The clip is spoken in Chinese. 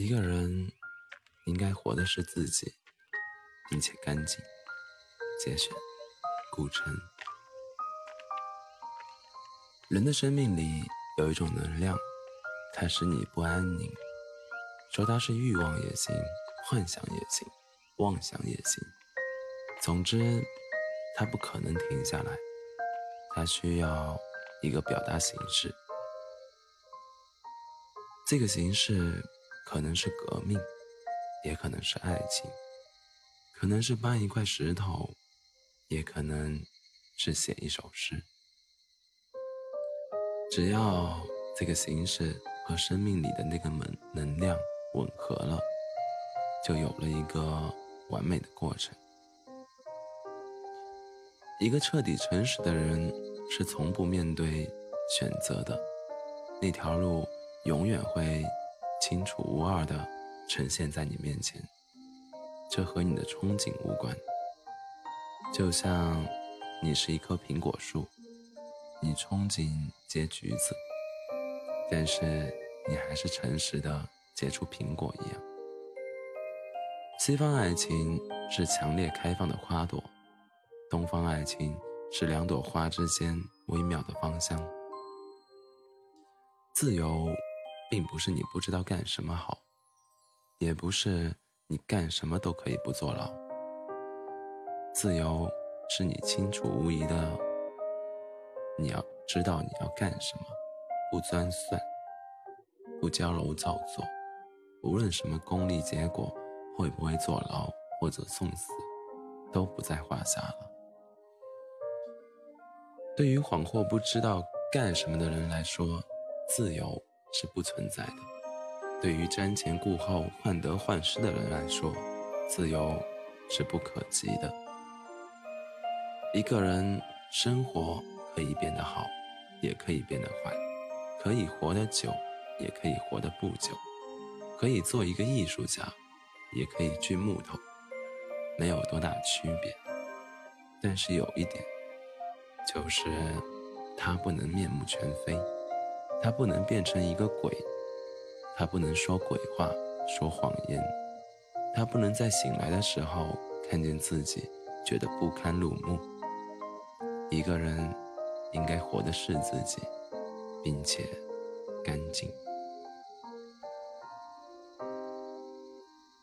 一个人应该活的是自己，并且干净。节选，顾城。人的生命里有一种能量，它使你不安宁。说它是欲望也行，幻想也行，妄想也行。总之，它不可能停下来。它需要一个表达形式。这个形式可能是革命，也可能是爱情，可能是搬一块石头，也可能是写一首诗。只要这个形式和生命里的那个能能量吻合了，就有了一个完美的过程。一个彻底诚实的人是从不面对选择的，那条路。永远会清楚无二的呈现在你面前，这和你的憧憬无关。就像你是一棵苹果树，你憧憬结橘子，但是你还是诚实的结出苹果一样。西方爱情是强烈开放的花朵，东方爱情是两朵花之间微妙的芳香。自由。并不是你不知道干什么好，也不是你干什么都可以不坐牢。自由是你清楚无疑的，你要知道你要干什么，不钻算，不矫揉造作，无论什么功利结果，会不会坐牢或者送死，都不在话下了。对于恍惚不知道干什么的人来说，自由。是不存在的。对于瞻前顾后、患得患失的人来说，自由是不可及的。一个人生活可以变得好，也可以变得坏；可以活得久，也可以活得不久；可以做一个艺术家，也可以锯木头，没有多大区别。但是有一点，就是他不能面目全非。他不能变成一个鬼，他不能说鬼话、说谎言，他不能在醒来的时候看见自己觉得不堪入目。一个人应该活的是自己，并且干净。